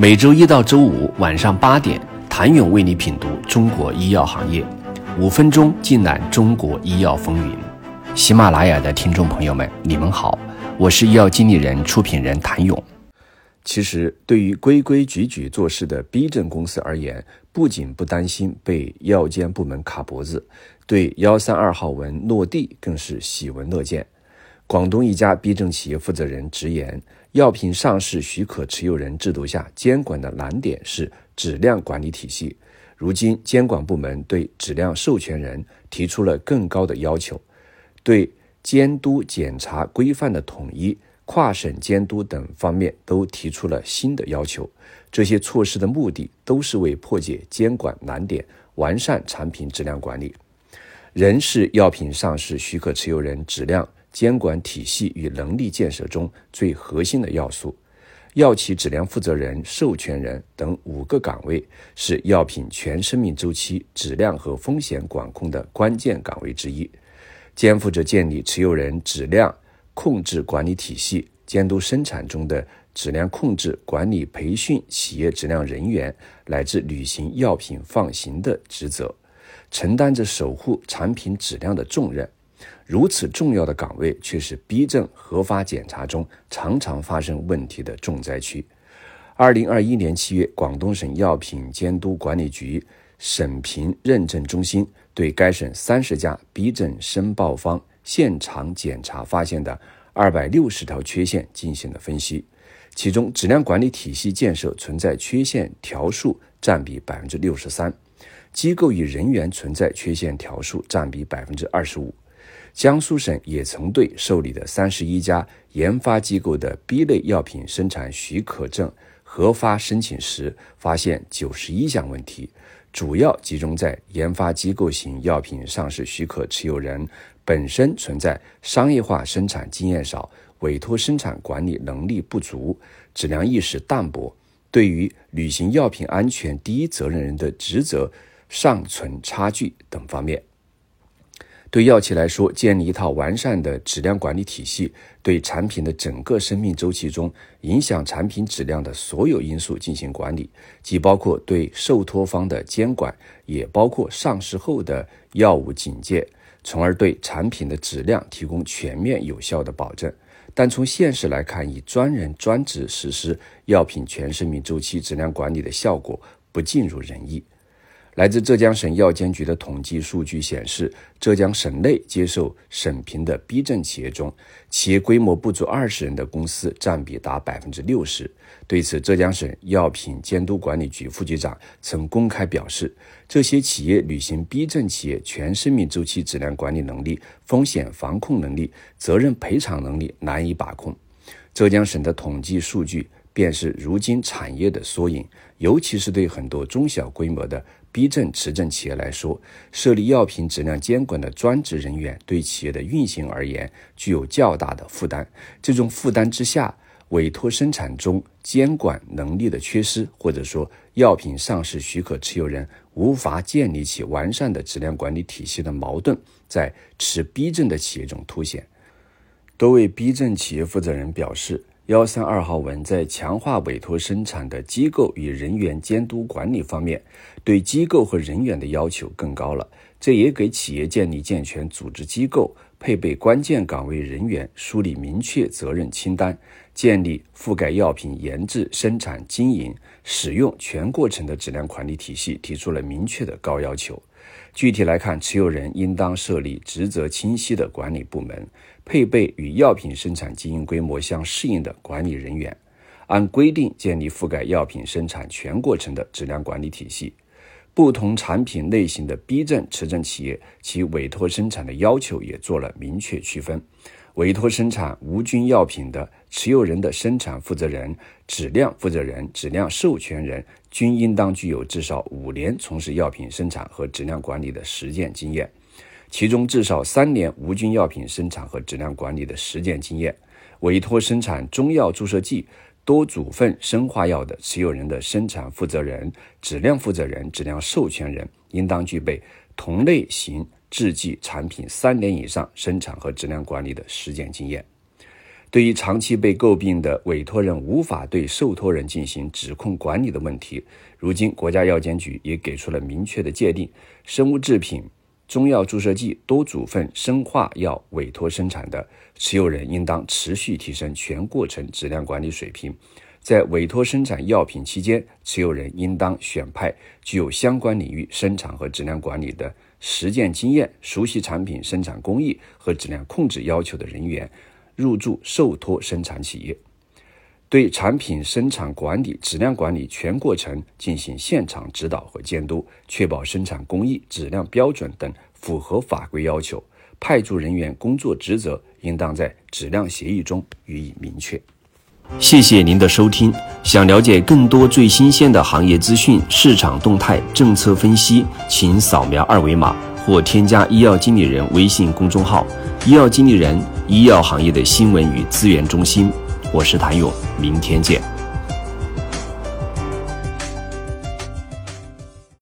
每周一到周五晚上八点，谭勇为你品读中国医药行业，五分钟尽览中国医药风云。喜马拉雅的听众朋友们，你们好，我是医药经理人、出品人谭勇。其实，对于规规矩矩做事的 B 证公司而言，不仅不担心被药监部门卡脖子，对幺三二号文落地更是喜闻乐见。广东一家 B 证企业负责人直言。药品上市许可持有人制度下监管的难点是质量管理体系。如今，监管部门对质量授权人提出了更高的要求，对监督检查规范的统一、跨省监督等方面都提出了新的要求。这些措施的目的都是为破解监管难点，完善产品质量管理。人是药品上市许可持有人质量。监管体系与能力建设中最核心的要素，药企质量负责人、授权人等五个岗位是药品全生命周期质量和风险管控的关键岗位之一，肩负着建立持有人质量控制管理体系、监督生产中的质量控制管理、培训企业质量人员乃至履行药品放行的职责，承担着守护产品质量的重任。如此重要的岗位，却是 B 证核发检查中常常发生问题的重灾区。二零二一年七月，广东省药品监督管理局审评认证中心对该省三十家 B 证申报方现场检查发现的二百六十条缺陷进行了分析，其中质量管理体系建设存在缺陷条数占比百分之六十三，机构与人员存在缺陷条数占比百分之二十五。江苏省也曾对受理的三十一家研发机构的 B 类药品生产许可证核发申请时，发现九十一项问题，主要集中在研发机构型药品上市许可持有人本身存在商业化生产经验少、委托生产管理能力不足、质量意识淡薄，对于履行药品安全第一责任人的职责尚存差距等方面。对药企来说，建立一套完善的质量管理体系，对产品的整个生命周期中影响产品质量的所有因素进行管理，既包括对受托方的监管，也包括上市后的药物警戒，从而对产品的质量提供全面有效的保证。但从现实来看，以专人专职实施药品全生命周期质量管理的效果不尽如人意。来自浙江省药监局的统计数据显示，浙江省内接受审评的 B 证企业中，企业规模不足二十人的公司占比达百分之六十。对此，浙江省药品监督管理局副局长曾公开表示，这些企业履行 B 证企业全生命周期质量管理能力、风险防控能力、责任赔偿能力难以把控。浙江省的统计数据便是如今产业的缩影，尤其是对很多中小规模的。B 证持证企业来说，设立药品质量监管的专职人员对企业的运行而言具有较大的负担。这种负担之下，委托生产中监管能力的缺失，或者说药品上市许可持有人无法建立起完善的质量管理体系的矛盾，在持 B 证的企业中凸显。多位 B 证企业负责人表示。幺三二号文在强化委托生产的机构与人员监督管理方面，对机构和人员的要求更高了。这也给企业建立健全组织机构、配备关键岗位人员、梳理明确责任清单、建立覆盖药品研制、生产、经营、使用全过程的质量管理体系提出了明确的高要求。具体来看，持有人应当设立职责清晰的管理部门，配备与药品生产经营规模相适应的管理人员，按规定建立覆盖药品生产全过程的质量管理体系。不同产品类型的 B 证持证企业，其委托生产的要求也做了明确区分。委托生产无菌药品的持有人的生产负责人、质量负责人、质量授权人均应当具有至少五年从事药品生产和质量管理的实践经验，其中至少三年无菌药品生产和质量管理的实践经验。委托生产中药注射剂、多组分生化药的持有人的生产负责人、质量负责人、质量授权人应当具备同类型。制剂产品三年以上生产和质量管理的实践经验。对于长期被诟病的委托人无法对受托人进行指控管理的问题，如今国家药监局也给出了明确的界定：生物制品、中药注射剂、多组分生化药委托生产的持有人，应当持续提升全过程质量管理水平。在委托生产药品期间，持有人应当选派具有相关领域生产和质量管理的实践经验、熟悉产品生产工艺和质量控制要求的人员。入驻受托生产企业，对产品生产管理、质量管理全过程进行现场指导和监督，确保生产工艺、质量标准等符合法规要求。派驻人员工作职责应当在质量协议中予以明确。谢谢您的收听。想了解更多最新鲜的行业资讯、市场动态、政策分析，请扫描二维码或添加医药经理人微信公众号“医药经理人”。医药行业的新闻与资源中心，我是谭勇，明天见。